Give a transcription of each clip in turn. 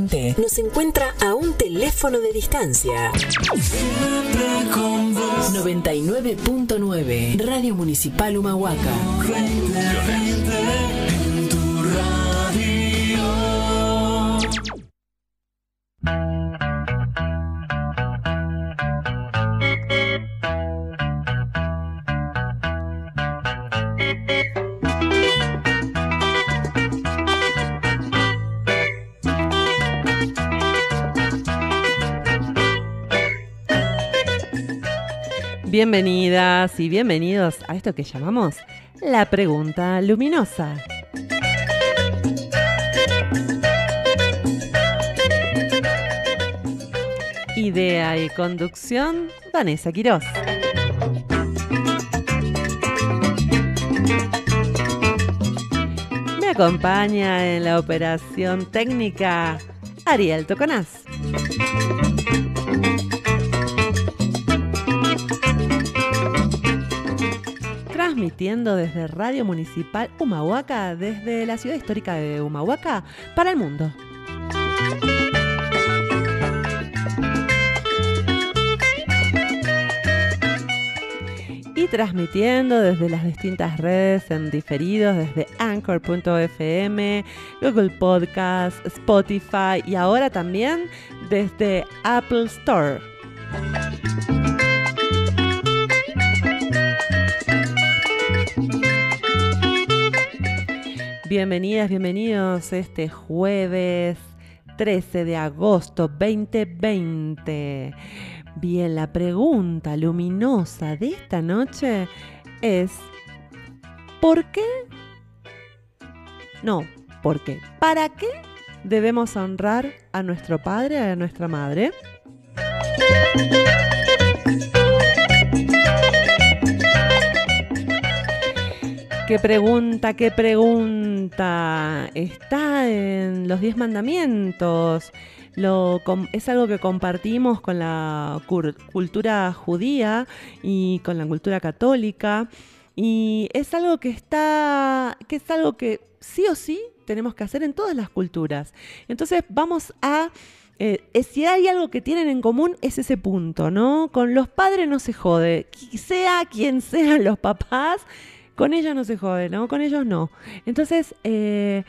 2020 nos encuentra a un teléfono de distancia. 99.9 Radio Municipal Humahuaca. Bienvenidas y bienvenidos a esto que llamamos la pregunta luminosa. Idea y conducción, Vanessa Quirós. Me acompaña en la operación técnica Ariel Toconaz. Transmitiendo desde Radio Municipal Humahuaca, desde la ciudad histórica de Humahuaca, para el mundo. Y transmitiendo desde las distintas redes en diferidos, desde anchor.fm, Google Podcast, Spotify y ahora también desde Apple Store. Bienvenidas, bienvenidos este jueves 13 de agosto 2020. Bien, la pregunta luminosa de esta noche es, ¿por qué? No, ¿por qué? ¿Para qué debemos honrar a nuestro padre, a nuestra madre? Qué pregunta, qué pregunta. Está en los diez mandamientos. Lo, es algo que compartimos con la cultura judía y con la cultura católica. Y es algo que está, que es algo que sí o sí tenemos que hacer en todas las culturas. Entonces vamos a eh, si hay algo que tienen en común es ese punto, ¿no? Con los padres no se jode, sea quien sean los papás, con ellos no se jode, ¿no? Con ellos no. Entonces, eh,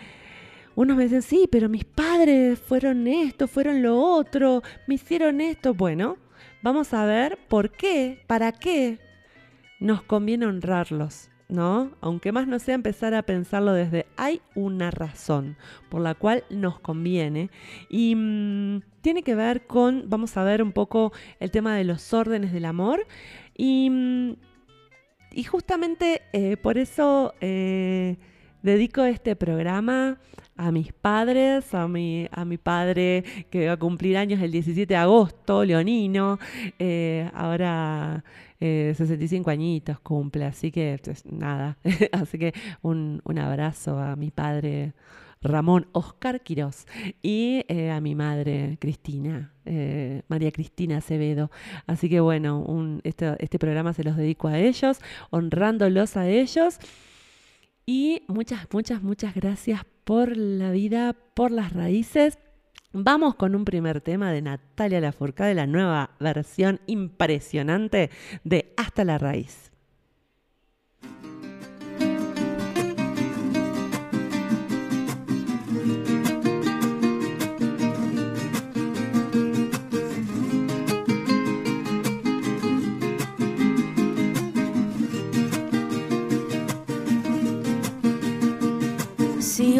unos me dicen, sí, pero mis padres fueron esto, fueron lo otro, me hicieron esto. Bueno, vamos a ver por qué, para qué nos conviene honrarlos. ¿no? Aunque más no sea empezar a pensarlo desde hay una razón por la cual nos conviene y mm, tiene que ver con, vamos a ver un poco el tema de los órdenes del amor y mm, y justamente eh, por eso eh, dedico este programa a mis padres, a mi, a mi padre que va a cumplir años el 17 de agosto, Leonino, eh, ahora 65 añitos cumple, así que pues, nada, así que un, un abrazo a mi padre Ramón Oscar Quirós y eh, a mi madre Cristina, eh, María Cristina Acevedo. Así que bueno, este, este programa se los dedico a ellos, honrándolos a ellos. Y muchas, muchas, muchas gracias por la vida, por las raíces. Vamos con un primer tema de Natalia Lafourcade, la nueva versión impresionante de Hasta la Raíz.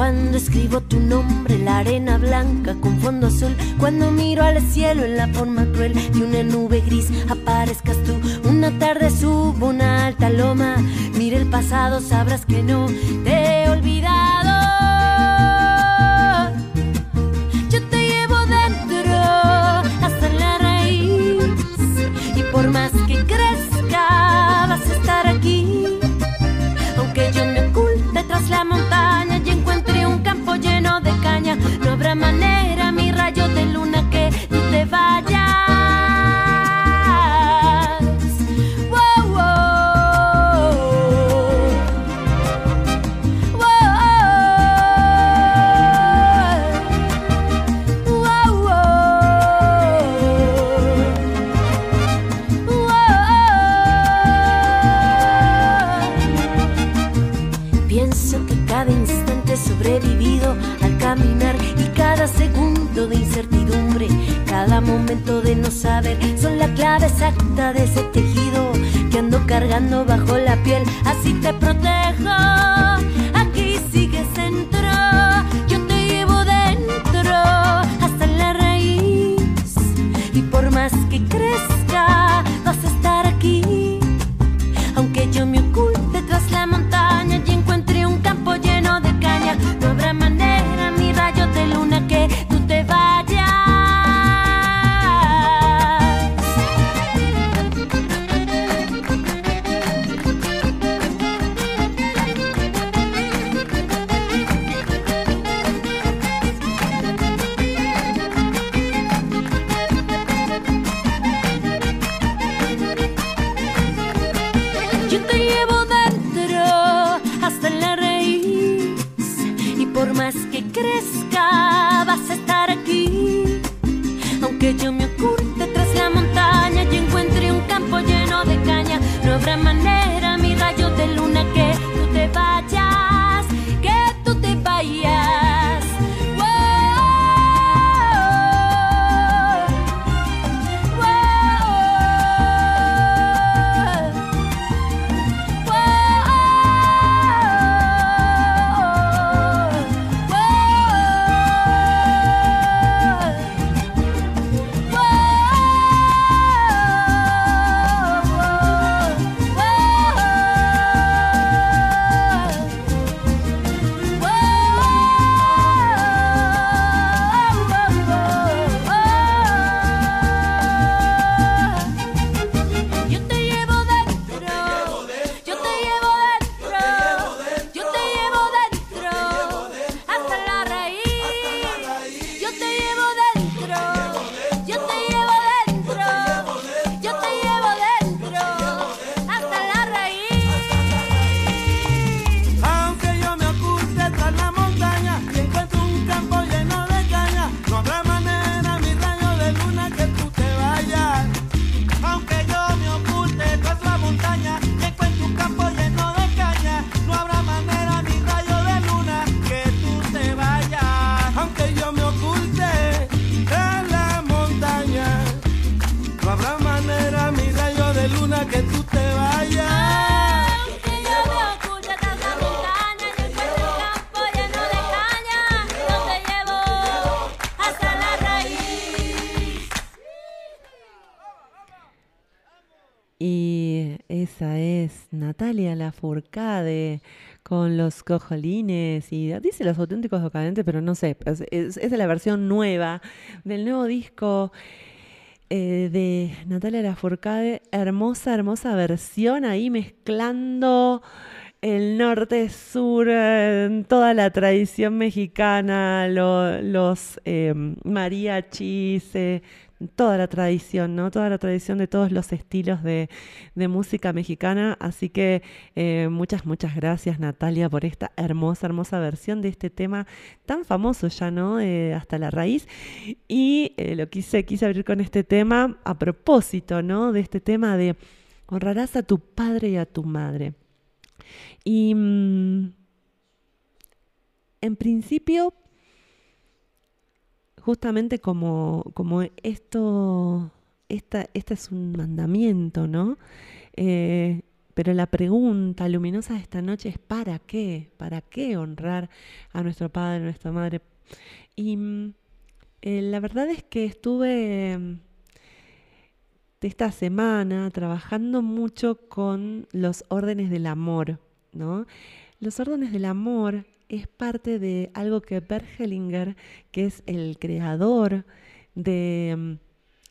Cuando escribo tu nombre, la arena blanca con fondo azul. Cuando miro al cielo en la forma cruel de una nube gris, aparezcas tú. Una tarde subo una alta loma. Mira el pasado, sabrás que no te he olvidado. De incertidumbre, cada momento de no saber son la clave exacta de ese tejido que ando cargando bajo la piel, así te protejo. Lafourcade con los cojolines y dice los auténticos decadentes, pero no sé, es, es- la versión nueva del nuevo disco eh, de Natalia Lafourcade. Hermosa, hermosa versión ahí mezclando el norte-sur, eh, toda la tradición mexicana, lo- los eh, mariachis, eh, toda la tradición, ¿no? Toda la tradición de todos los estilos de, de música mexicana. Así que eh, muchas, muchas gracias Natalia por esta hermosa, hermosa versión de este tema tan famoso ya, ¿no? Eh, hasta la raíz. Y eh, lo quise, quise abrir con este tema a propósito, ¿no? De este tema de honrarás a tu padre y a tu madre. Y mm, en principio, justamente como, como esto, esta, este es un mandamiento, ¿no? Eh, pero la pregunta luminosa de esta noche es ¿para qué? ¿Para qué honrar a nuestro padre, a nuestra madre? Y mm, eh, la verdad es que estuve de esta semana trabajando mucho con los órdenes del amor, ¿no? Los órdenes del amor es parte de algo que Bert Hellinger, que es el creador de mm,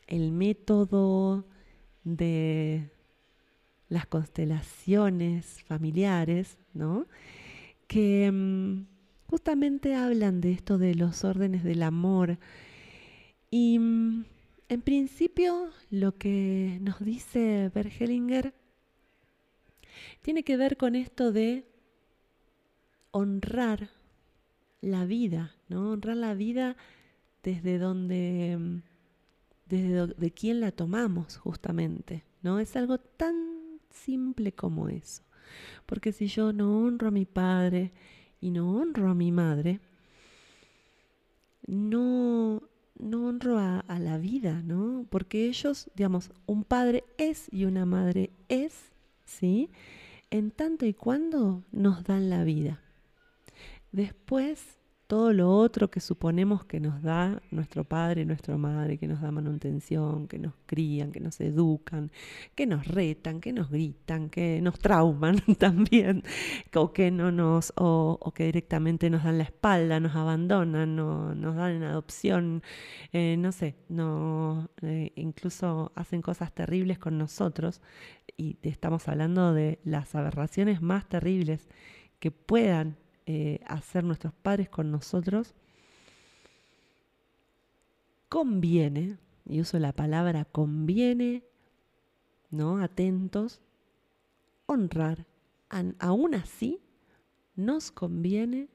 el método de las constelaciones familiares, ¿no? Que mm, justamente hablan de esto de los órdenes del amor. Y mm, en principio lo que nos dice Bert Hellinger tiene que ver con esto de honrar la vida, ¿no? Honrar la vida desde donde, desde de quién la tomamos justamente, ¿no? Es algo tan simple como eso. Porque si yo no honro a mi padre y no honro a mi madre, no, no honro a, a la vida, ¿no? Porque ellos, digamos, un padre es y una madre es, ¿sí? En tanto y cuando nos dan la vida. Después todo lo otro que suponemos que nos da nuestro padre nuestra madre, que nos da manutención, que nos crían, que nos educan, que nos retan, que nos gritan, que nos trauman también, o que no nos, o, que directamente nos dan la espalda, nos abandonan, no, nos dan en adopción, eh, no sé, no, eh, incluso hacen cosas terribles con nosotros, y estamos hablando de las aberraciones más terribles que puedan eh, hacer nuestros padres con nosotros, conviene, y uso la palabra conviene, ¿no? Atentos, honrar. aún así, nos conviene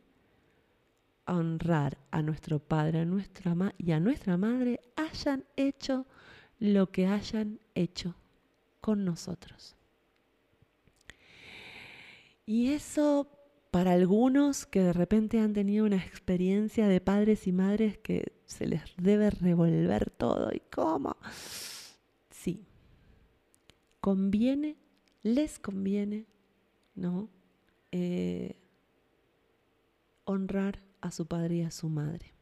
honrar a nuestro padre a nuestra y a nuestra madre, hayan hecho lo que hayan hecho con nosotros. Y eso para algunos que de repente han tenido una experiencia de padres y madres que se les debe revolver todo. ¿Y cómo? Sí. Conviene, les conviene, ¿no? Eh, honrar a su padre y a su madre.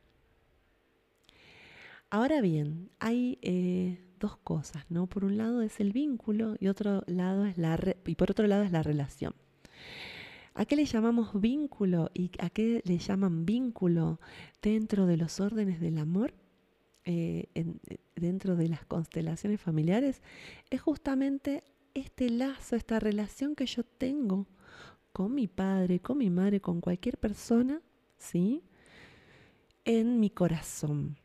Ahora bien, hay eh, dos cosas, ¿no? Por un lado es el vínculo y otro lado es la y por otro lado es la relación. ¿A qué le llamamos vínculo y a qué le llaman vínculo dentro de los órdenes del amor? Eh, eh, dentro de las constelaciones familiares es justamente este lazo, esta relación que yo tengo con mi padre, con mi madre, con cualquier persona, ¿sí? En mi corazón.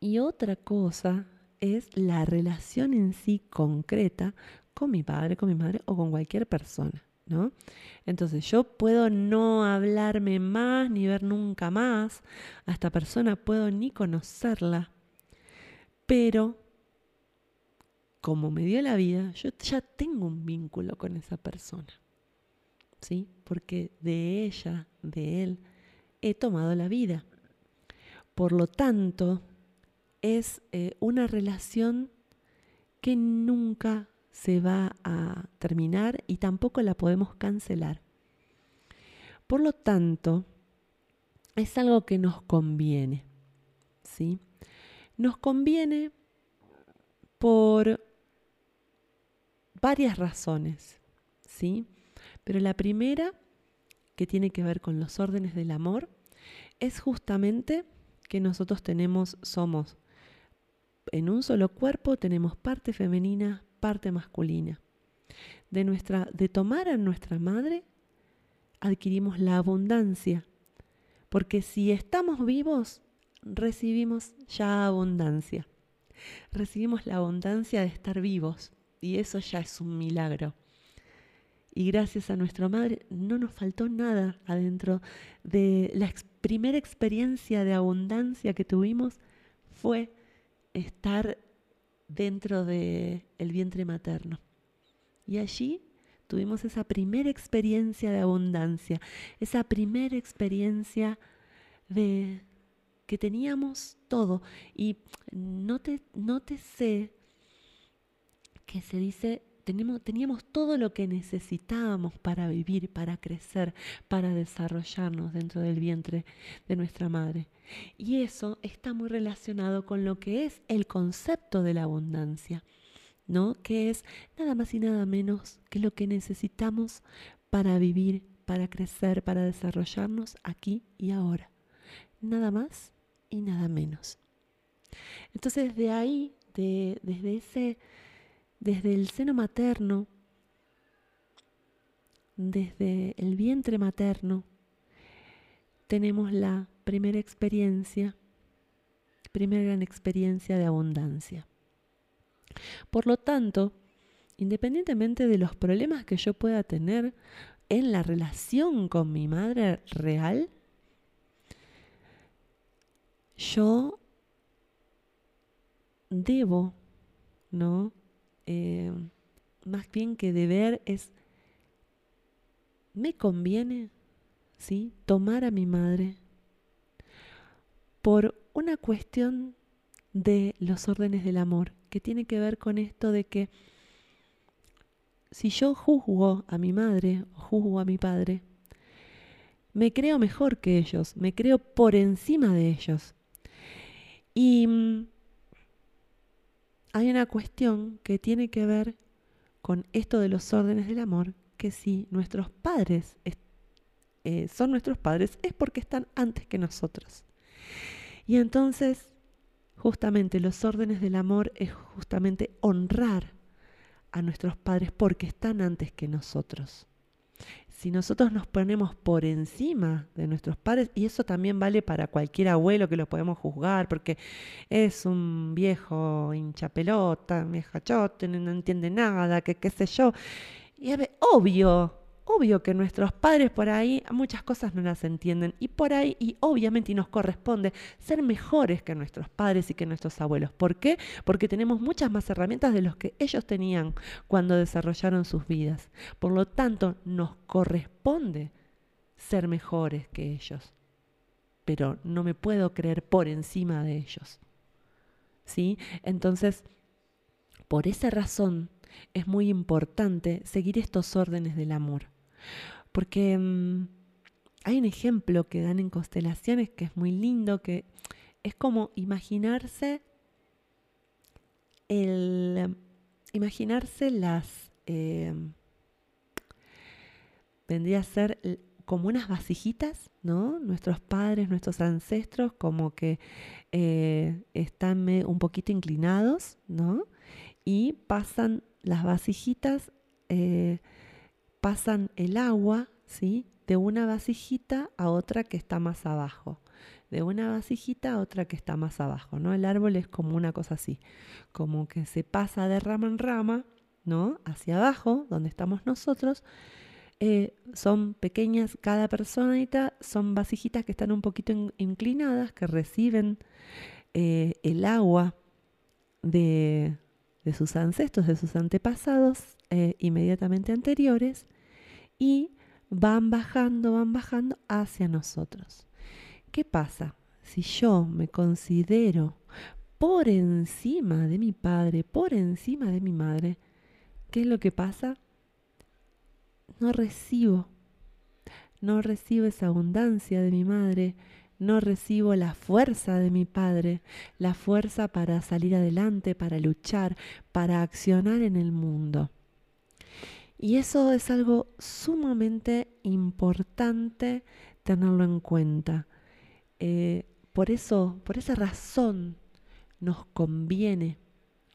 Y otra cosa es la relación en sí concreta con mi padre, con mi madre o con cualquier persona. Entonces yo puedo no hablarme más ni ver nunca más a esta persona, puedo ni conocerla, pero como me dio la vida, yo ya tengo un vínculo con esa persona, ¿sí? Porque de ella, de él, he tomado la vida. Por lo tanto, es eh, una relación que nunca se va a terminar y tampoco la podemos cancelar. Por lo tanto, es algo que nos conviene. ¿sí? Nos conviene por varias razones. ¿sí? Pero la primera, que tiene que ver con los órdenes del amor, es justamente que nosotros tenemos, somos en un solo cuerpo, tenemos parte femenina, parte masculina. De, nuestra, de tomar a nuestra madre, adquirimos la abundancia. Porque si estamos vivos, recibimos ya abundancia. Recibimos la abundancia de estar vivos. Y eso ya es un milagro. Y gracias a nuestra madre no nos faltó nada adentro de la primera experiencia de abundancia que tuvimos fue estar dentro del el vientre materno. Y allí tuvimos esa primera experiencia de abundancia, esa primera experiencia de que teníamos todo. Y no te, no te que se dice teníamos, todo lo que necesitábamos para vivir, para crecer, para desarrollarnos dentro del vientre de nuestra madre. Y eso está muy relacionado con lo que es el concepto de la abundancia, ¿no? Que es nada más y nada menos que lo que necesitamos para vivir, para crecer, para desarrollarnos aquí y ahora. Nada más y nada menos. Entonces, de ahí, de, desde ese desde el seno materno, desde el vientre materno, tenemos la primera experiencia, primera gran experiencia de abundancia. Por lo tanto, independientemente de los problemas que yo pueda tener en la relación con mi madre real, yo debo, ¿no? Eh, más bien que deber es, ¿me conviene ¿sí? tomar a mi madre por una cuestión de los órdenes del amor, que tiene que ver con esto de que si yo juzgo a mi madre o juzgo a mi padre, me creo mejor que ellos, me creo por encima de ellos. Y mm, hay una cuestión que tiene que ver con esto de los órdenes del amor, que si nuestros padres eh, son nuestros padres es porque están antes que nosotros. Y entonces, justamente los órdenes del amor es justamente honrar a nuestros padres porque están antes que nosotros. Si nosotros nos ponemos por encima de nuestros padres, y eso también vale para cualquier abuelo que lo podemos juzgar, porque es un viejo hinchapelota, vieja chote, no entiende nada, que qué sé yo. Y es obvio obvio que nuestros padres por ahí muchas cosas no las entienden y por ahí, y obviamente y nos corresponde ser mejores que nuestros padres y que nuestros abuelos. ¿Por qué? Porque tenemos muchas más herramientas de los que ellos tenían cuando desarrollaron sus vidas. Por lo tanto, nos corresponde ser mejores que ellos. Pero no me puedo creer por encima de ellos. ¿Sí? Entonces, por esa razón, es muy importante seguir estos órdenes del amor. Porque mm, hay un ejemplo que dan en constelaciones que es muy lindo, que es como imaginarse el imaginarse las eh, vendría a ser como unas vasijitas, ¿no? Nuestros padres, nuestros ancestros, como que eh, están un poquito inclinados, ¿no? Y pasan las vasijitas eh, pasan el agua, ¿sí? De una vasijita a otra que está más abajo. De una vasijita a otra que está más abajo, ¿no? El árbol es como una cosa así, como que se pasa de rama en rama, ¿no? Hacia abajo, donde estamos nosotros. Eh, son pequeñas, cada personita son vasijitas que están un poquito inclinadas, que reciben eh, el agua de, de sus ancestros, de sus antepasados eh, inmediatamente anteriores y van bajando, van bajando hacia nosotros. ¿Qué pasa? Si yo me considero por encima de mi padre, por encima de mi madre, ¿qué es lo que pasa? No recibo, no recibo esa abundancia de mi madre, no recibo la fuerza de mi Padre, la fuerza para salir adelante, para luchar, para accionar en el mundo. Y eso es algo sumamente importante tenerlo en cuenta. Eh, por eso, por esa razón, nos conviene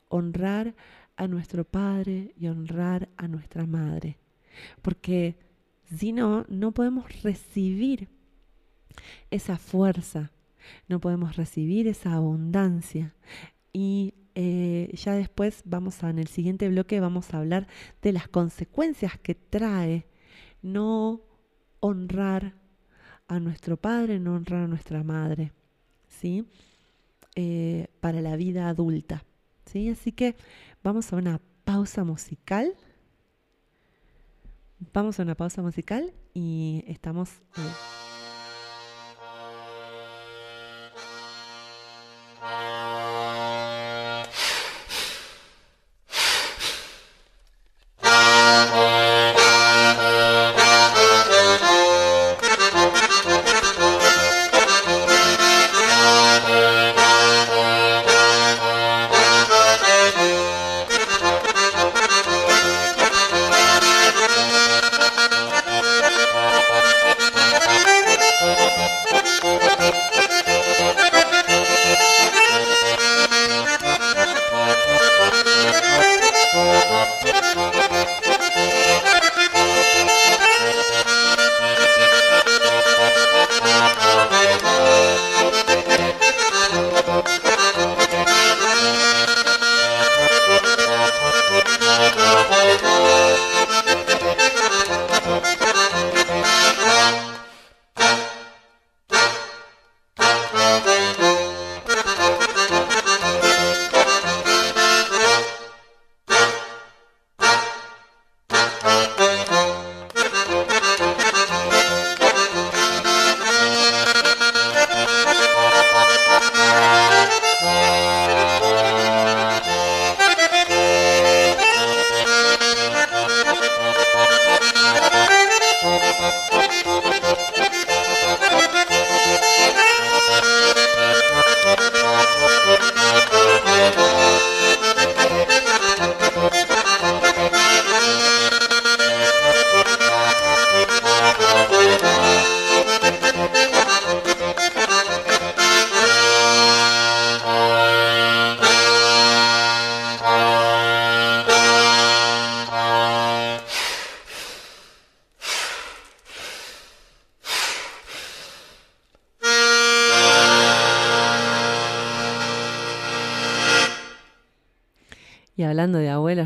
honrar a nuestro Padre y honrar a nuestra Madre. Porque si no, no podemos recibir esa fuerza, no podemos recibir esa abundancia. Y eh, ya después vamos a, en el siguiente bloque vamos a hablar de las consecuencias que trae no honrar a nuestro padre, no honrar a nuestra madre, ¿sí? Eh, para la vida adulta, ¿sí? Así que vamos a una pausa musical. Vamos a una pausa musical y estamos...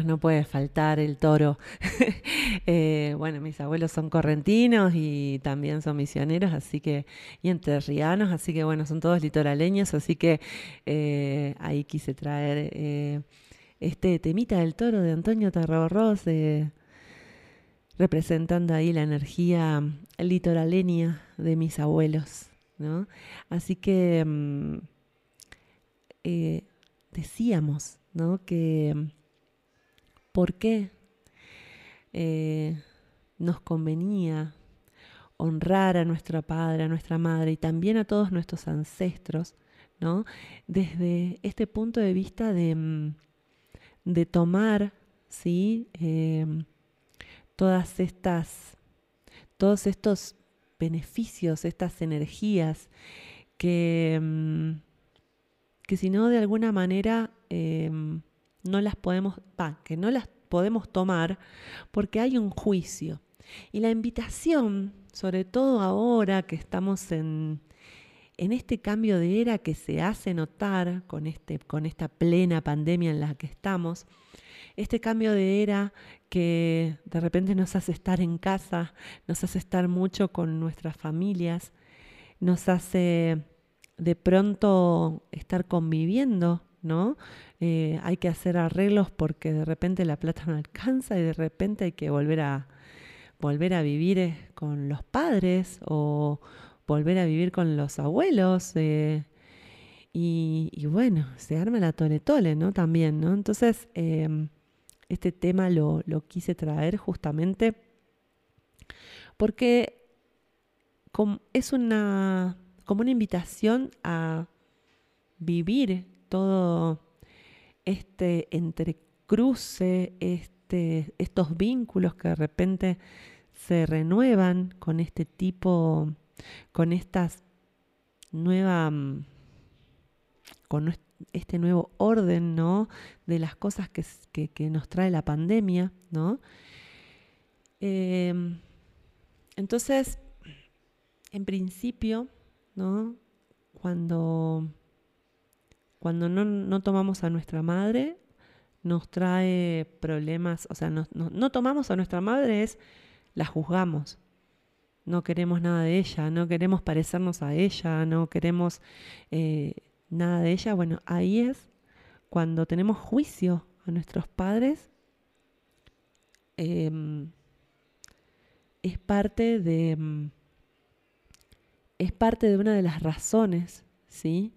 no puede faltar el toro. Eh, bueno, mis abuelos son correntinos y también son misioneros, así que, y entrerrianos, así que bueno, son todos litoraleños, así que eh, ahí quise traer eh, este temita del toro de Antonio Tarraborros, representando ahí la energía litoraleña de mis abuelos, ¿no? Así que mm, decíamos, ¿no? Que por qué eh, nos convenía honrar a nuestro padre, a nuestra madre y también a todos nuestros ancestros, ¿no? Desde este punto de vista de, mm, de tomar, ¿sí? Em, todas estas, todos estos beneficios, estas energías que, mm, que si no de alguna manera em, no las podemos, que no las podemos tomar porque hay un juicio. Y la invitación, sobre todo ahora que estamos en, en este cambio de era que se hace notar con, este, con esta plena pandemia en la que estamos, este cambio de era que de repente nos hace estar en casa, nos hace estar mucho con nuestras familias, nos hace de pronto estar conviviendo ¿no? Eh, hay que hacer arreglos porque de repente la plata no alcanza y de repente hay que volver a, volver a vivir eh, con los padres o volver a vivir con los abuelos. Eh, y, bueno, se arma la tole tole, ¿no? También, ¿no? Entonces, em, este tema lo, lo, quise traer justamente porque es una, como una invitación a vivir todo este entrecruce, este, estos vínculos que de repente se renuevan con este tipo, con estas nueva, con este nuevo orden, ¿no? De las cosas que, nos trae la pandemia, ¿no? Em, entonces, en principio, ¿no? Cuando cuando no, tomamos a nuestra madre, nos trae problemas, o sea, no, tomamos a nuestra madre es, la juzgamos. No queremos nada de ella, no queremos parecernos a ella, no queremos eh, nada de ella. Bueno, ahí es cuando tenemos juicio a nuestros padres. Em, es parte de es parte de una de las razones, ¿sí?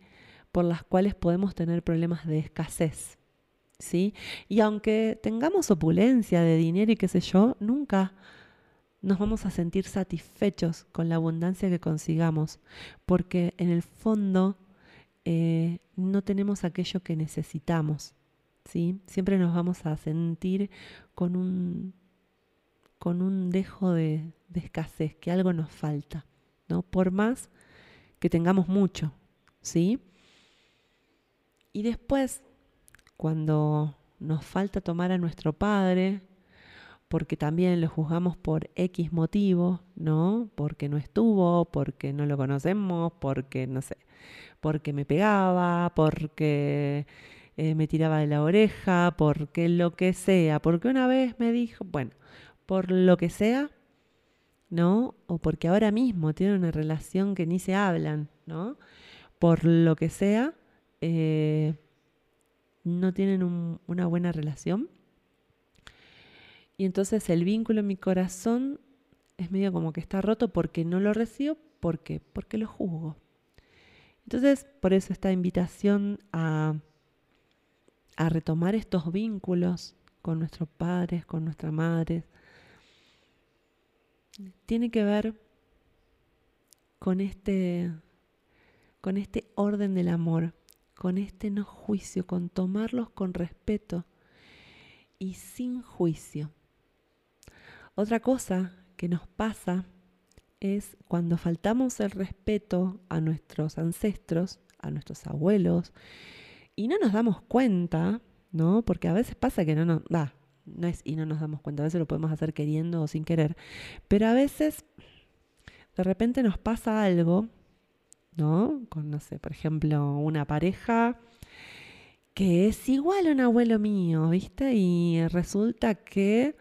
Por las cuales podemos tener problemas de escasez. ¿sí? Y aunque tengamos opulencia de dinero y qué sé yo, nunca nos vamos a sentir satisfechos con la abundancia que consigamos, porque en el fondo eh, no tenemos aquello que necesitamos. ¿sí? Siempre nos vamos a sentir con un, con un dejo de, de escasez, que algo nos falta, ¿no? por más que tengamos mucho. ¿sí? Y después, cuando nos falta tomar a nuestro padre, porque también lo juzgamos por X motivo, ¿no? Porque no estuvo, porque no lo conocemos, porque no sé, porque me pegaba, porque eh, me tiraba de la oreja, porque lo que sea, porque una vez me dijo, bueno, por lo que sea, ¿no? O porque ahora mismo tienen una relación que ni se hablan, ¿no? Por lo que sea, eh, no tienen una buena relación. Y entonces el vínculo en mi corazón es medio como que está roto porque no lo recibo, ¿por qué? Porque lo juzgo. Entonces, por eso esta invitación a, a retomar estos vínculos con nuestros padres, con nuestras madres, tiene que ver con este, con este orden del amor con este no juicio, con tomarlos con respeto y sin juicio. Otra cosa que nos pasa es cuando faltamos el respeto a nuestros ancestros, a nuestros abuelos, y no nos damos cuenta, ¿no? Porque a veces pasa que no nos da, no es y no nos damos cuenta, a veces lo podemos hacer queriendo o sin querer, pero a veces de repente nos pasa algo ¿no? Con, no sé, por ejemplo, una pareja que es igual a un abuelo mío, ¿viste? Y resulta que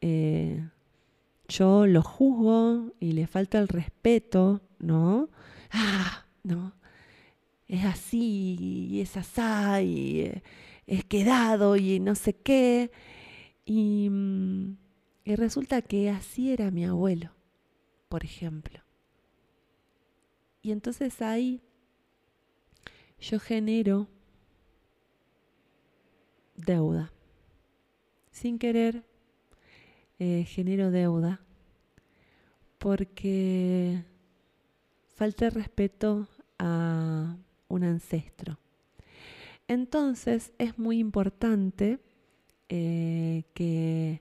eh, yo lo juzgo y le falta el respeto, ¿no? Ah, no, es así, y es asá, y eh, es quedado, y no sé qué. Y, mm, y resulta que así era mi abuelo, por ejemplo. Y entonces ahí yo genero deuda. Sin querer, eh, genero deuda porque falta respeto a un ancestro. Entonces es muy importante eh, que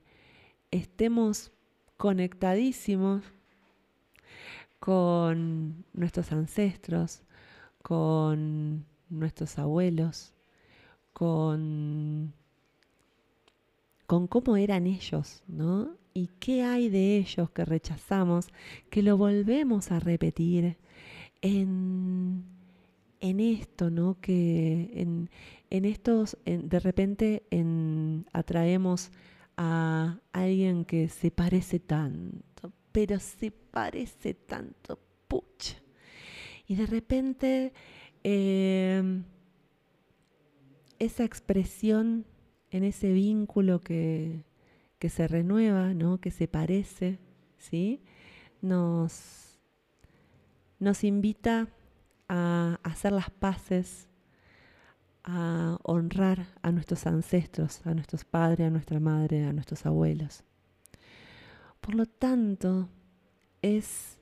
estemos conectadísimos con nuestros ancestros, con nuestros abuelos, con, con cómo eran ellos, ¿no? Y qué hay de ellos que rechazamos, que lo volvemos a repetir en, en esto, ¿no? Que en, en estos, de repente en, atraemos a alguien que se parece tanto, pero se parece tanto, pucha. Y de repente eh, esa expresión en ese vínculo que, que se renueva, ¿no? que se parece, ¿sí? nos, nos invita a hacer las paces, a honrar a nuestros ancestros, a nuestros padres, a nuestra madre, a nuestros abuelos. Por lo tanto, es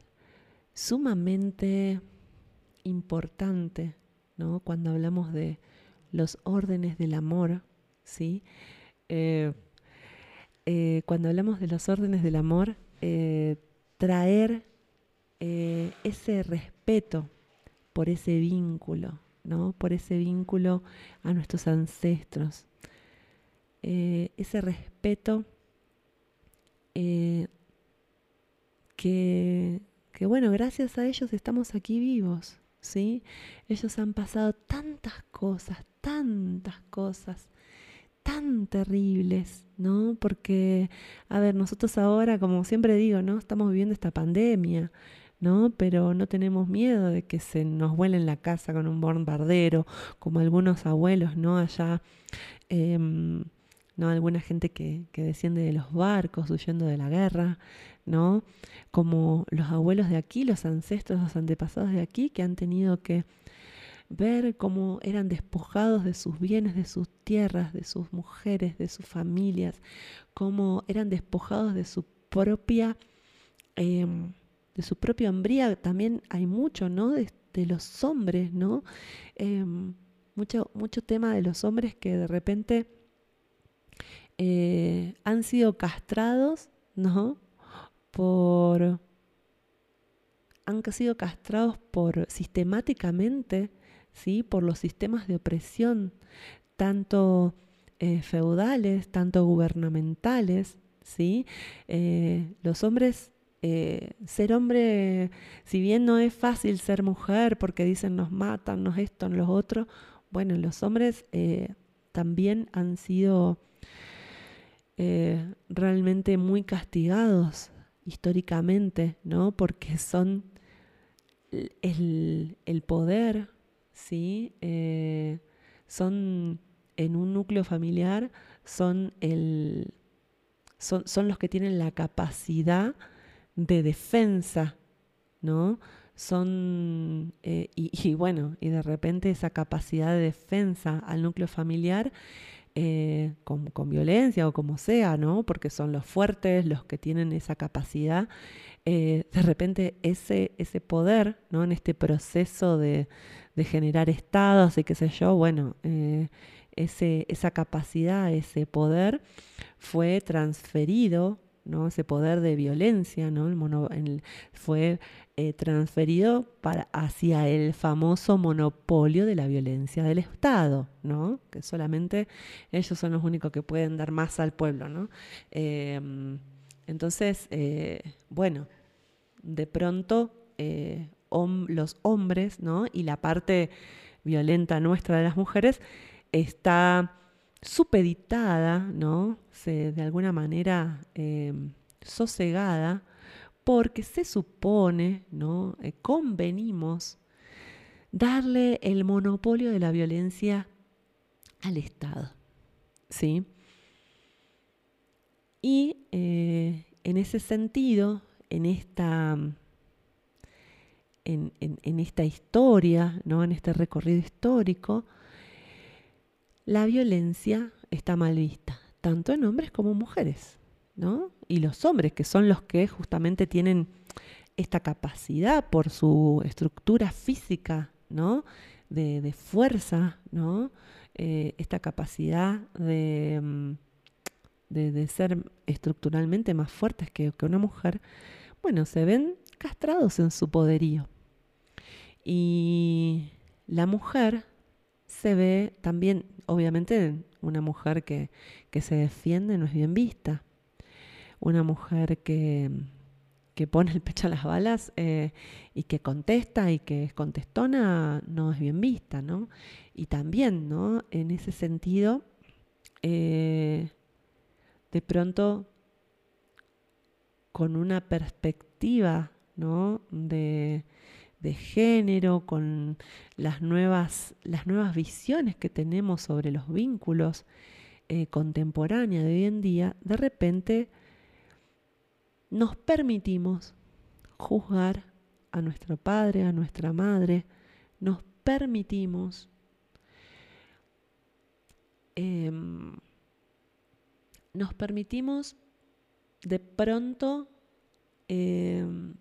sumamente importante, ¿no? Cuando hablamos de los órdenes del amor, ¿sí? Eh, eh, cuando hablamos de los órdenes del amor, eh, traer ese respeto por ese vínculo, ¿no? Por ese vínculo a nuestros ancestros. ese respeto que, que, bueno, gracias a ellos estamos aquí vivos, ¿sí? Ellos han pasado tantas cosas, tantas cosas tan terribles, ¿no? Porque, a ver, nosotros ahora, como siempre digo, ¿no? Estamos viviendo esta pandemia, ¿no? Pero no tenemos miedo de que se nos vuele en la casa con un bombardero, como algunos abuelos, ¿no? Allá, em, ¿no? Alguna gente que, que desciende de los barcos huyendo de la guerra, ¿no? Como los abuelos de aquí, los ancestros, los antepasados de aquí, que han tenido que ver cómo eran despojados de sus bienes, de sus tierras, de sus mujeres, de sus familias, cómo eran despojados de su propia, em, de su propia hombría. También hay mucho, ¿no? De, los hombres, ¿no? Em, mucho, mucho tema de los hombres que de repente eh, han sido castrados, ¿no? Por han sido castrados por sistemáticamente ¿sí? por los sistemas de opresión, tanto eh, feudales, tanto gubernamentales. ¿sí? Eh, los hombres, ser hombre, si bien no es fácil ser mujer porque dicen nos matan, nos esto, nos lo otro, bueno, los hombres también han sido realmente muy castigados históricamente, ¿no? Porque son el, el poder, ¿sí? Eh, son en un núcleo familiar, son, el, son, son, los que tienen la capacidad de defensa, ¿no? Son, eh, y, bueno, y de repente esa capacidad de defensa al núcleo familiar eh, con, con, violencia o como sea, ¿no? Porque son los fuertes, los que tienen esa capacidad. de repente ese, ese poder, ¿no? En este proceso de, de generar estados y qué sé yo, bueno, eh, ese, esa capacidad, ese poder fue transferido, ¿no? ese poder de violencia, ¿no? fue eh, transferido para, hacia el famoso monopolio de la violencia del Estado, ¿no? que solamente ellos son los únicos que pueden dar más al pueblo. ¿no? Em, entonces, eh, bueno, de pronto los hombres, ¿no? Y la parte violenta nuestra de las mujeres está supeditada, ¿no? Se, de alguna manera em, sosegada, porque se supone, ¿no? Eh, convenimos darle el monopolio de la violencia al Estado, ¿sí? Y eh, en ese sentido, en esta, en, en esta historia, ¿no? en este recorrido histórico, la violencia está mal vista, tanto en hombres como en mujeres, Y los hombres, que son los que justamente tienen esta capacidad por su estructura física, ¿no? De, fuerza, ¿no? Eh, esta capacidad de, mm, de, ser estructuralmente más fuertes que, una mujer, bueno, se ven castrados en su poderío. Y la mujer se ve también, obviamente, una mujer que, se defiende no es bien vista. Una mujer que, que pone el pecho a las balas eh, y que contesta y que es contestona no es bien vista, ¿no? Y también, ¿no? En ese sentido, eh, de pronto con una perspectiva ¿no? de, género, con las nuevas, las nuevas visiones que tenemos sobre los vínculos eh, contemporáneos de hoy en día, de repente nos permitimos juzgar a nuestro padre, a nuestra madre, nos permitimos em, nos permitimos de pronto, em,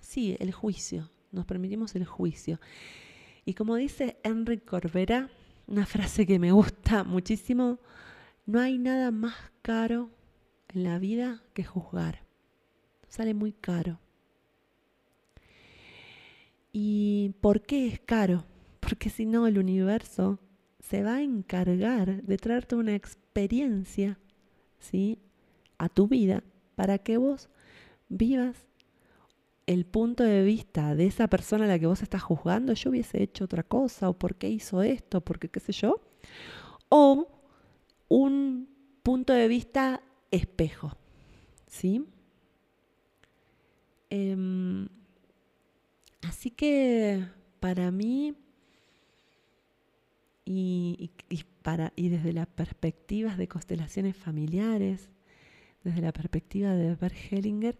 sí, el juicio, nos permitimos el juicio. Y como dice Enrique Corbera, una frase que me gusta muchísimo, no hay nada más caro en la vida que juzgar. Sale muy caro. ¿Y por qué es caro? Porque si no el universo se va a encargar de traerte una experiencia, ¿sí? A tu vida para que vos vivas el punto de vista de esa persona a la que vos estás juzgando, yo hubiese hecho otra cosa, o por qué hizo esto, porque qué sé yo, o un punto de vista espejo, ¿sí? Em, así que para mí y, para, y desde las perspectivas de constelaciones familiares, desde la perspectiva de Bert Hellinger,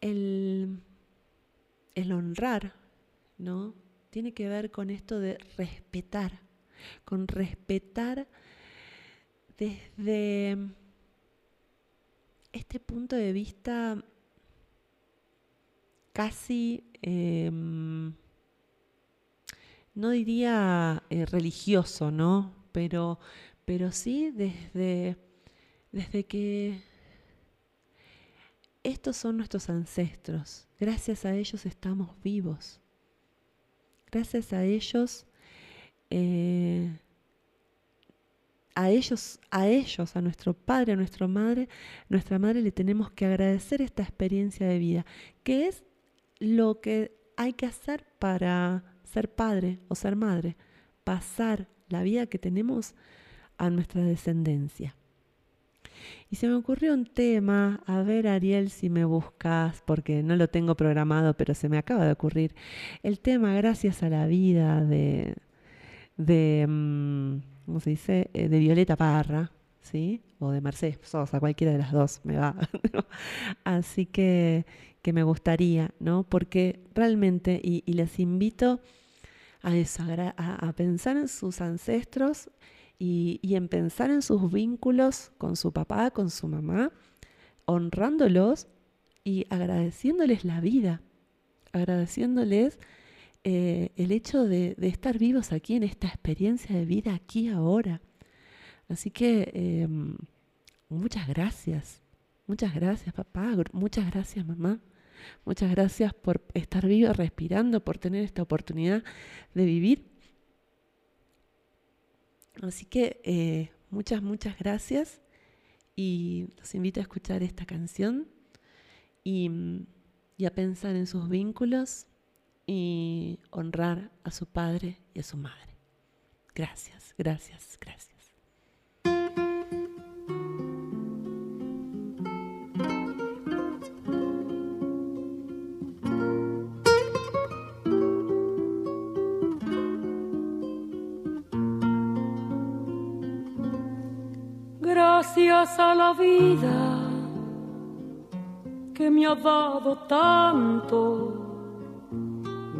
el, el honrar, ¿no? Tiene que ver con esto de respetar, con respetar desde este punto de vista casi em, no diría eh, religioso, ¿no? Pero, pero sí desde, desde que estos son nuestros ancestros. Gracias a ellos estamos vivos. Gracias a ellos, eh, a ellos, a ellos, a nuestro padre, a nuestra madre, nuestra madre le tenemos que agradecer esta experiencia de vida, que es lo que hay que hacer para ser padre o ser madre, pasar la vida que tenemos a nuestra descendencia. Y se me ocurrió un tema, a ver Ariel si me buscas, porque no lo tengo programado, pero se me acaba de ocurrir. El tema Gracias a la vida de, de mm, ¿cómo se dice? Eh, de Violeta Parra, ¿sí? O de Mercedes Sosa, cualquiera de las dos me va. Así que, que me gustaría, ¿no? Porque realmente, y, y les invito a, a, pensar en sus ancestros y, en pensar en sus vínculos con su papá, con su mamá, honrándolos y agradeciéndoles la vida, agradeciéndoles eh, el hecho de, estar vivos aquí en esta experiencia de vida aquí ahora. Así que em, muchas gracias, muchas gracias papá, muchas gracias mamá. Muchas gracias por estar viva, respirando, por tener esta oportunidad de vivir. Así que eh, muchas, muchas gracias y los invito a escuchar esta canción y, y a pensar en sus vínculos y honrar a su padre y a su madre. Gracias, gracias, gracias. Gracias a la vida que me ha dado tanto,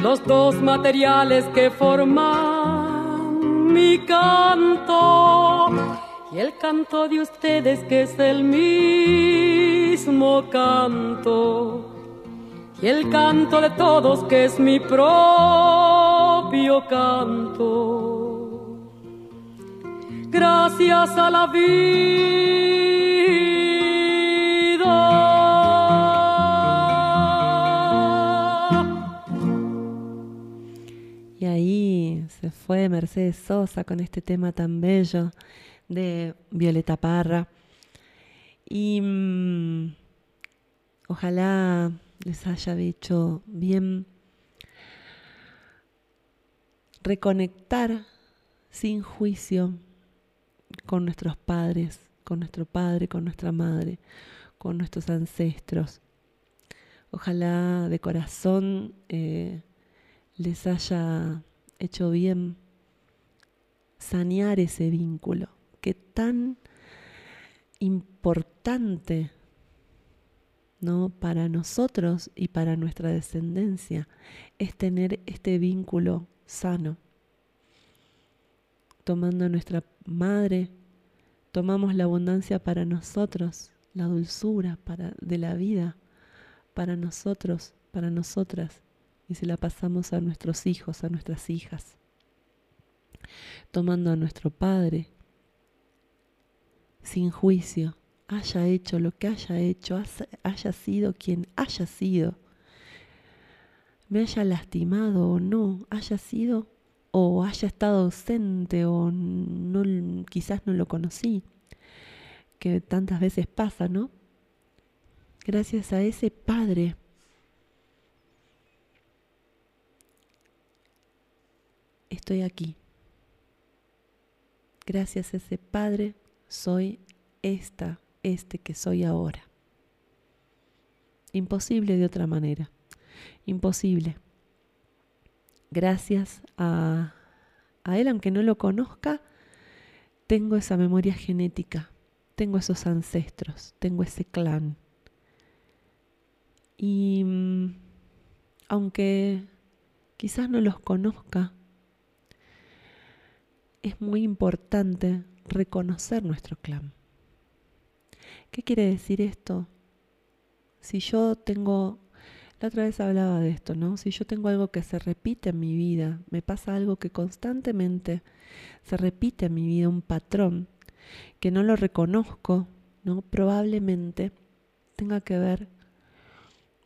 los dos materiales que forman mi canto y el canto de ustedes que es el mismo canto y el canto de todos que es mi propio canto. Gracias a la vida. Fue Mercedes Sosa con este tema tan bello de Violeta Parra. Y mm, ojalá les haya hecho bien reconectar sin juicio con nuestros padres, con nuestro padre, con nuestra madre, con nuestros ancestros. Ojalá de corazón eh, les haya hecho bien sanear ese vínculo que tan importante ¿no? para nosotros y para nuestra descendencia es tener este vínculo sano. Tomando nuestra madre, tomamos la abundancia para nosotros, la dulzura de la vida para nosotros, para nosotras, y se la pasamos a nuestros hijos, a nuestras hijas. Tomando a nuestro Padre, sin juicio, haya hecho lo que haya hecho, haya sido quien haya sido, me haya lastimado o no, haya sido o haya estado ausente o no, quizás no lo conocí, que tantas veces pasa, ¿no? Gracias a ese Padre estoy aquí. Gracias a ese Padre soy esta, este que soy ahora. Imposible de otra manera. Imposible. Gracias a, a Él, aunque no lo conozca, tengo esa memoria genética, tengo esos ancestros, tengo ese clan. Y mm, aunque quizás no los conozca, es muy importante reconocer nuestro clan. ¿Qué quiere decir esto? Si yo tengo, la otra vez hablaba de esto, ¿no? Si yo tengo algo que se repite en mi vida, me pasa algo que constantemente se repite en mi vida, un patrón, que no lo reconozco, ¿no? Probablemente tenga que ver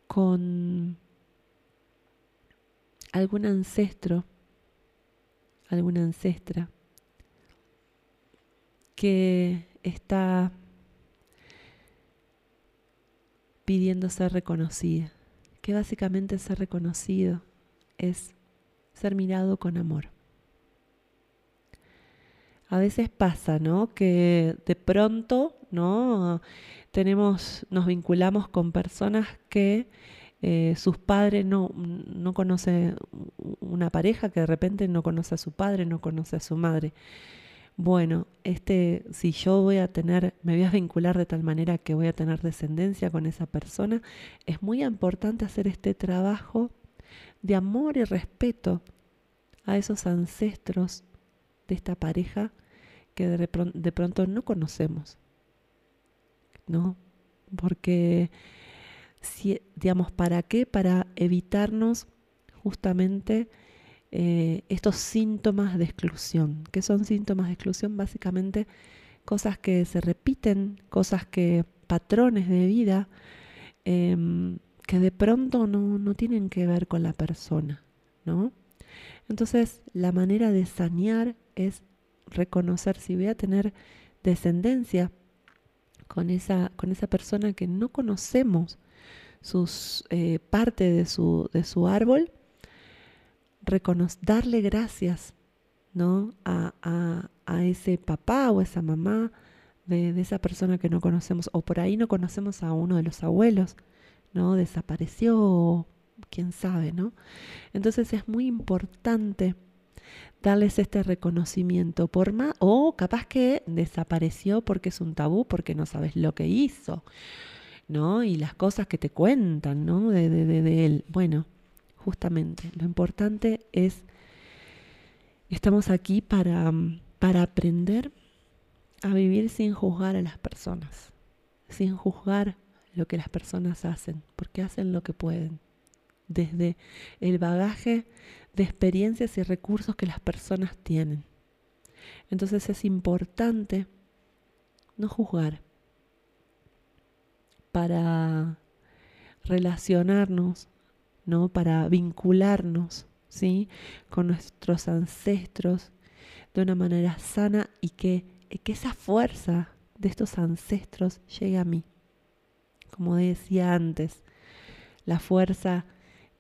con algún ancestro, alguna ancestra que está pidiendo ser reconocida, que básicamente ser reconocido es ser mirado con amor. A veces pasa, ¿no? Que de pronto, ¿no? Tenemos, nos vinculamos con personas que eh, sus padres no, no conoce una pareja que de repente no conoce a su padre, no conoce a su madre bueno, este, si yo voy a tener, me voy a vincular de tal manera que voy a tener descendencia con esa persona, es muy importante hacer este trabajo de amor y respeto a esos ancestros de esta pareja que de, de pronto no conocemos, ¿no? Porque, si, digamos, ¿para qué? Para evitarnos justamente eh, estos síntomas de exclusión. ¿Qué son síntomas de exclusión? Básicamente cosas que se repiten, cosas que, patrones de vida, em, que de pronto no, no, tienen que ver con la persona, ¿no? Entonces, la manera de sanear es reconocer si voy a tener descendencia con esa, con esa persona que no conocemos sus eh, parte de su, de su árbol, darle gracias ¿no? A, ese papá o esa mamá de, esa persona que no conocemos, o por ahí no conocemos a uno de los abuelos, ¿no? Desapareció, quién sabe, ¿no? Entonces es muy importante darles este reconocimiento por más, o capaz que desapareció porque es un tabú, porque no sabes lo que hizo, ¿no? Y las cosas que te cuentan, ¿no? De, de, de él. Bueno, justamente. Lo importante es, estamos aquí para, para aprender a vivir sin juzgar a las personas, sin juzgar lo que las personas hacen, porque hacen lo que pueden, desde el bagaje de experiencias y recursos que las personas tienen. Entonces es importante no juzgar para relacionarnos ¿no? Para vincularnos, ¿sí? Con nuestros ancestros de una manera sana y que, que esa fuerza de estos ancestros llegue a mí. Como decía antes, la fuerza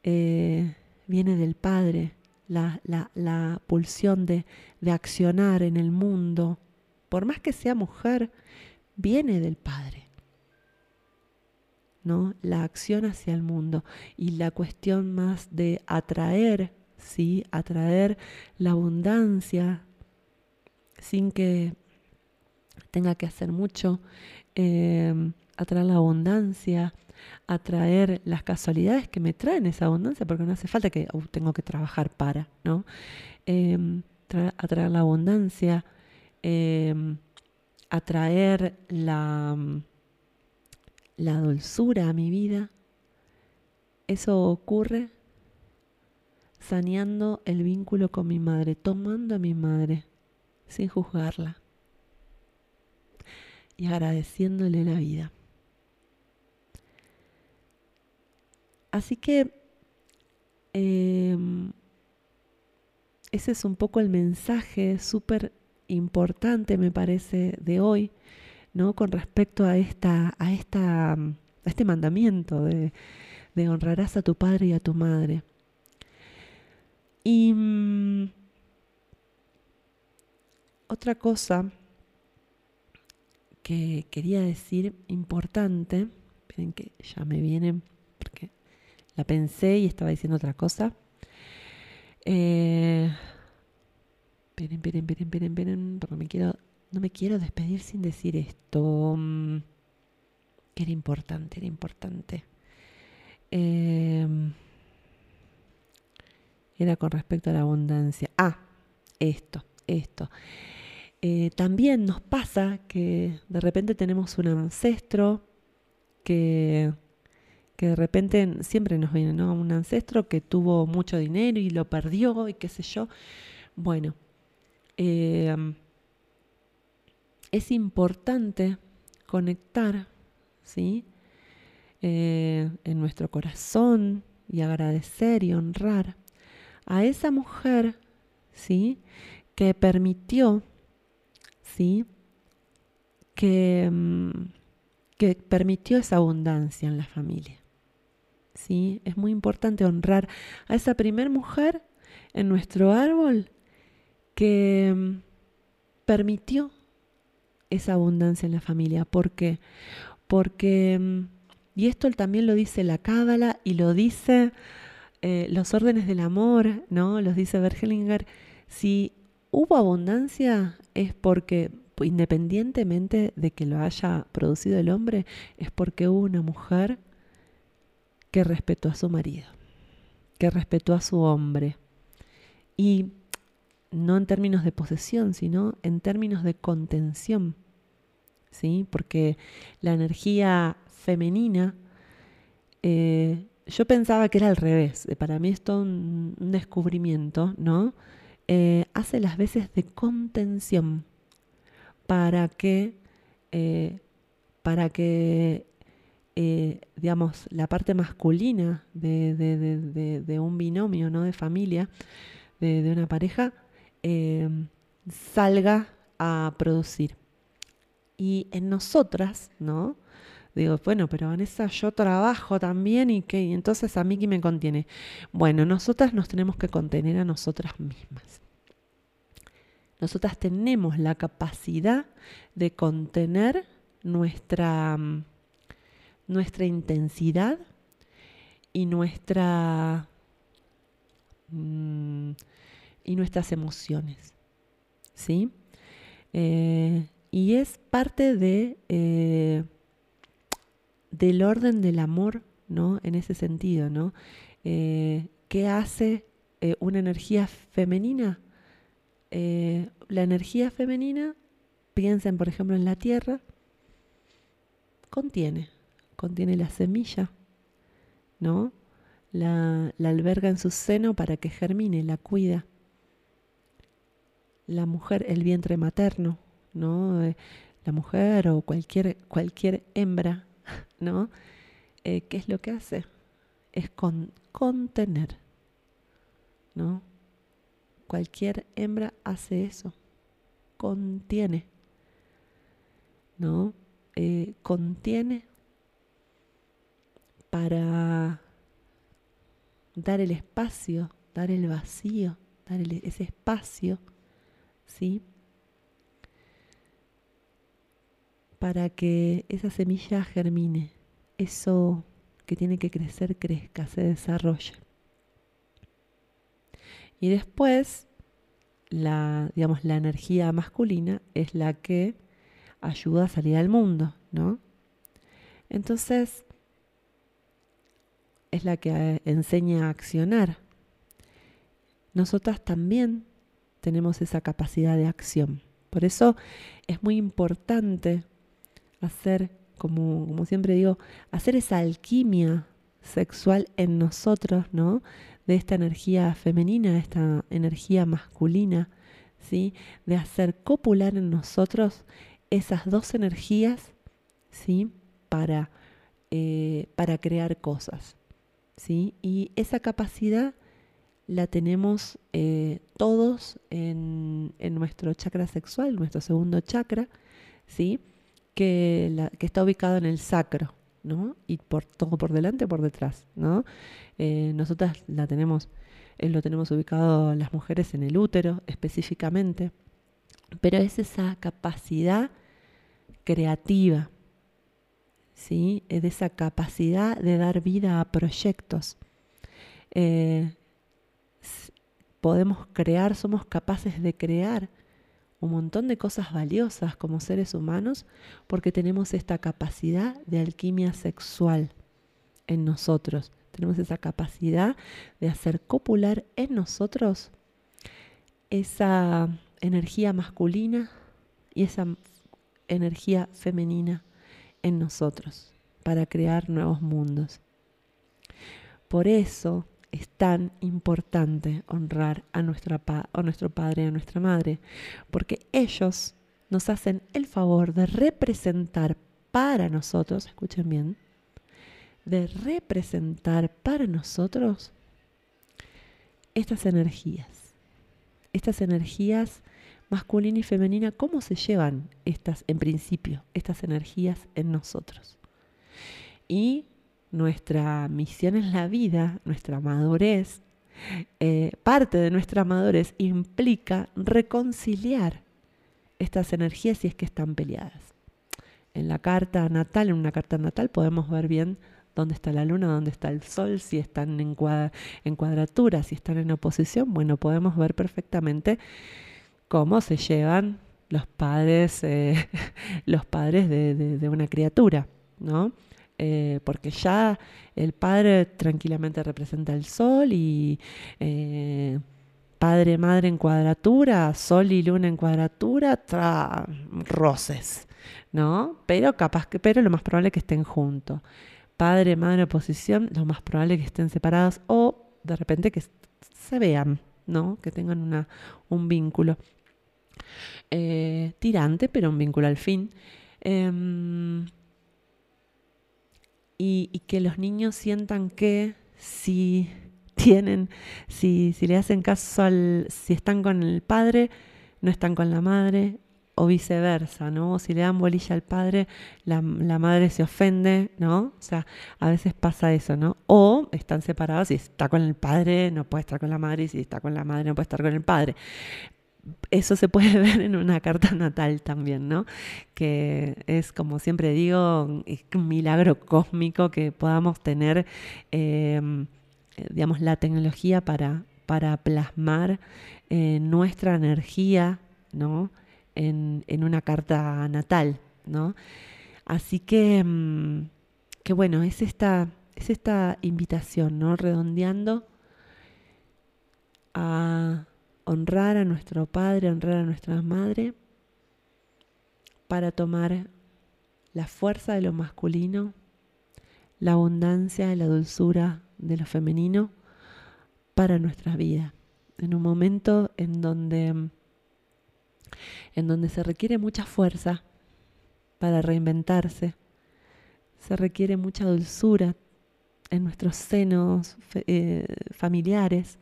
eh, viene del Padre, la, la, la pulsión de, de accionar en el mundo, por más que sea mujer, viene del Padre. La acción hacia el mundo y la cuestión más de atraer, ¿sí? Atraer la abundancia sin que tenga que hacer mucho, eh, atraer la abundancia, atraer las casualidades que me traen esa abundancia, porque no hace falta que uh, tengo que trabajar para, ¿no? Eh, atraer la abundancia, eh, atraer la, la dulzura a mi vida. Eso ocurre saneando el vínculo con mi madre, tomando a mi madre sin juzgarla y agradeciéndole la vida. Así que em, ese es un poco el mensaje súper importante, me parece, de hoy, ¿no? Con respecto a esta, a esta, a este mandamiento de, de honrarás a tu padre y a tu madre. Y mm, otra cosa que quería decir importante, esperen que ya me viene porque la pensé y estaba diciendo otra cosa. Eh, esperen, esperen, esperen, esperen, porque me quiero, no me quiero despedir sin decir esto. Que era importante, era importante. Eh, era con respecto a la abundancia. Ah, esto, esto. Eh, también nos pasa que de repente tenemos un ancestro que, que de repente siempre nos viene, ¿no? Un ancestro que tuvo mucho dinero y lo perdió y qué sé yo. Bueno, eh, es importante conectar, ¿sí? Eh, en nuestro corazón y agradecer y honrar a esa mujer, ¿sí? Que permitió, ¿sí? Que, mm, que permitió esa abundancia en la familia. ¿Sí? Es muy importante honrar a esa primer mujer en nuestro árbol que mm, permitió esa abundancia en la familia. ¿Por qué? Porque, mm, y esto también lo dice la Cábala y lo dice eh, los órdenes del amor, ¿no? Los dice Bergelinger, si hubo abundancia es porque, independientemente de que lo haya producido el hombre, es porque hubo una mujer que respetó a su marido, que respetó a su hombre. Y no en términos de posesión, sino en términos de contención. ¿Sí? Porque la energía femenina eh, yo pensaba que era al revés. Eh, para mí esto es un, descubrimiento, ¿no? Eh, hace las veces de contención para que, para que digamos, la parte masculina de, un binomio, ¿no? De familia, de, una pareja, salga a producir. Y en nosotras, ¿no? Digo, bueno, pero Vanessa, yo trabajo también y que entonces a mí que me contiene. Bueno, nosotras nos tenemos que contener a nosotras mismas. Nosotras tenemos la capacidad de contener nuestra, mm, nuestra intensidad y nuestra mm, y nuestras emociones. ¿Sí? Eh, y es parte de eh, del orden del amor, ¿no? En ese sentido, ¿no? Eh, ¿Qué hace eh, una energía femenina? La energía femenina, piensen por ejemplo en la tierra, contiene, contiene la semilla, ¿no? La, la alberga en su seno para que germine, la cuida. La mujer, el vientre materno, ¿no? la mujer o cualquier, cualquier hembra ¿no? Eh, ¿Qué es lo que hace? Es con, contener, ¿no? Cualquier hembra hace eso, contiene, ¿no? Eh, contiene para dar el espacio, dar el vacío, dar ese espacio, ¿sí? Para que esa semilla germine, eso que tiene que crecer crezca, se desarrolle. Y después, la, digamos, la energía masculina es la que ayuda a salir al mundo, ¿no? Entonces, es la que eh, enseña a accionar. Nosotras también tenemos esa capacidad de acción. Por eso es muy importante hacer, como, como siempre digo, hacer esa alquimia sexual en nosotros, ¿no? De esta energía femenina, esta energía masculina, ¿sí? De hacer copular en nosotros esas dos energías, ¿sí? Para, eh, para crear cosas, ¿sí? Y esa capacidad la tenemos eh, todos en, en, nuestro chakra sexual, nuestro segundo chakra, ¿sí? Que, está ubicado en el sacro, ¿no? Y por todo por delante, por detrás, ¿no? Eh, nosotras la tenemos, eh, lo tenemos ubicado las mujeres en el útero específicamente, pero es esa capacidad creativa, ¿sí? Es esa capacidad de dar vida a proyectos. Eh, podemos crear, somos capaces de crear un montón de cosas valiosas como seres humanos porque tenemos esta capacidad de alquimia sexual en nosotros. Tenemos esa capacidad de hacer copular en nosotros esa energía masculina y esa energía femenina en nosotros para crear nuevos mundos. Por eso es tan importante honrar a, nuestra a nuestro padre y a nuestra madre, porque ellos nos hacen el favor de representar para nosotros, escuchen bien, de representar para nosotros estas energías, estas energías masculina y femenina, cómo se llevan estas, en principio, estas energías en nosotros. Y nuestra misión en la vida, nuestra madurez, eh, parte de nuestra madurez implica reconciliar estas energías si es que están peleadas. En la carta natal, en una carta natal podemos ver bien dónde está la luna, dónde está el sol, si están en, cuadratura, si están en oposición. Bueno, podemos ver perfectamente cómo se llevan los padres, eh, los padres de, de una criatura, ¿no? Eh, porque ya el padre tranquilamente representa el sol y eh, padre, madre en cuadratura, sol y luna en cuadratura, tra roces, ¿no? Pero capaz que, pero lo más probable es que estén juntos. Padre, madre, oposición, lo más probable es que estén separados o de repente que se vean, ¿no? Que tengan una, un vínculo. Eh, tirante, pero un vínculo al fin. Em, y, que los niños sientan que si tienen, si, si le hacen caso al, si están con el padre, no están con la madre, o viceversa, ¿no? Si le dan bolilla al padre, la, la, madre se ofende, ¿no? O sea, a veces pasa eso, ¿no? O están separados, si está con el padre, no puede estar con la madre, y si está con la madre, no puede estar con el padre eso se puede ver en una carta natal también, ¿no? Que es, como siempre digo, un milagro cósmico que podamos tener, em, digamos, la tecnología para, para plasmar eh, nuestra energía, ¿no? En, en, una carta natal, ¿no? Así que, em, que bueno, es esta, es esta invitación, ¿no? Redondeando a honrar a nuestro padre, honrar a nuestra madre, para tomar la fuerza de lo masculino, la abundancia y la dulzura de lo femenino para nuestra vida. En un momento en donde, en donde se requiere mucha fuerza para reinventarse, se requiere mucha dulzura en nuestros senos eh, familiares.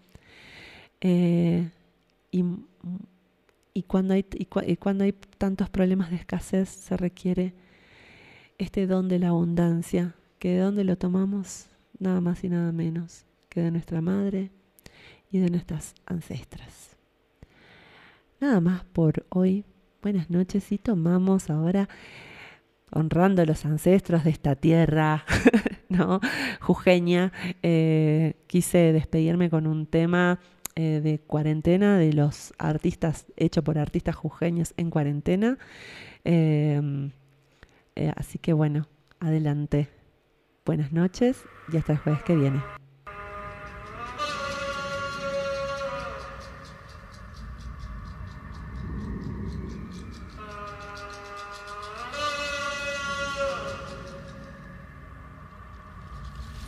Eh, y, cuando hay, cuando hay tantos problemas de escasez se requiere este don de la abundancia, que de dónde lo tomamos nada más y nada menos que de nuestra madre y de nuestras ancestras. Nada más por hoy. Buenas noches y tomamos ahora honrando a los ancestros de esta tierra, ¿no? Jujeña, eh, quise despedirme con un tema eh, de cuarentena, de los artistas, hecho por artistas jujeños en cuarentena. Eh, eh, así que bueno, adelante. Buenas noches y hasta el jueves que viene.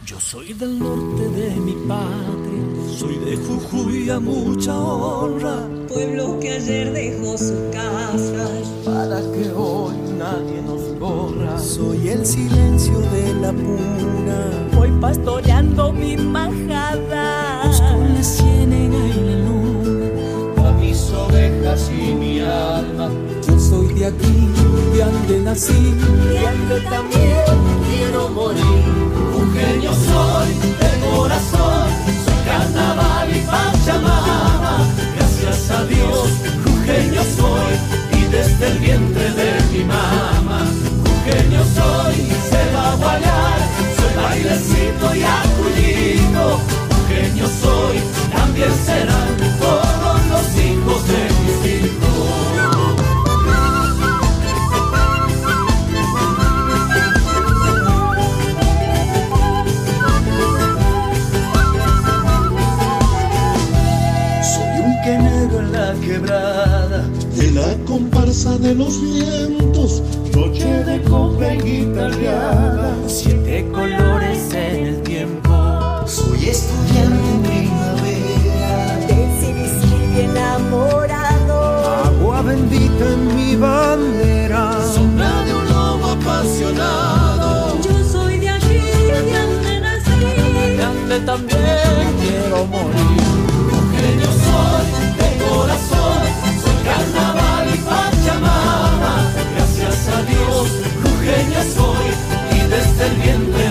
Yo soy del norte de mi patria, soy de Jujuy a mucha honra, Pueblo que ayer dejó su casa. para que hoy nadie nos borra. Soy el silencio de la puna, Voy pastoreando mi majada. De aquí, de donde nací, Y ando también quiero morir. Jujeño soy de corazón, soy carnaval y pachamama. Gracias a Dios, jujeño soy y desde el vientre de mi mamá. Jujeño soy, se va a guayar, soy bailecito y acullito. Jujeño soy, también serán quebrada, de la comparsa de los vientos, noche de copa y guitarreada. siete colores en el tiempo. Soy estudiante en primavera, Decidí enamorado. agua bendita en mi bandera, sombra de un lobo apasionado. Yo soy de aquí, de donde nací. Grande también quiero morir. Soy y desde el vientre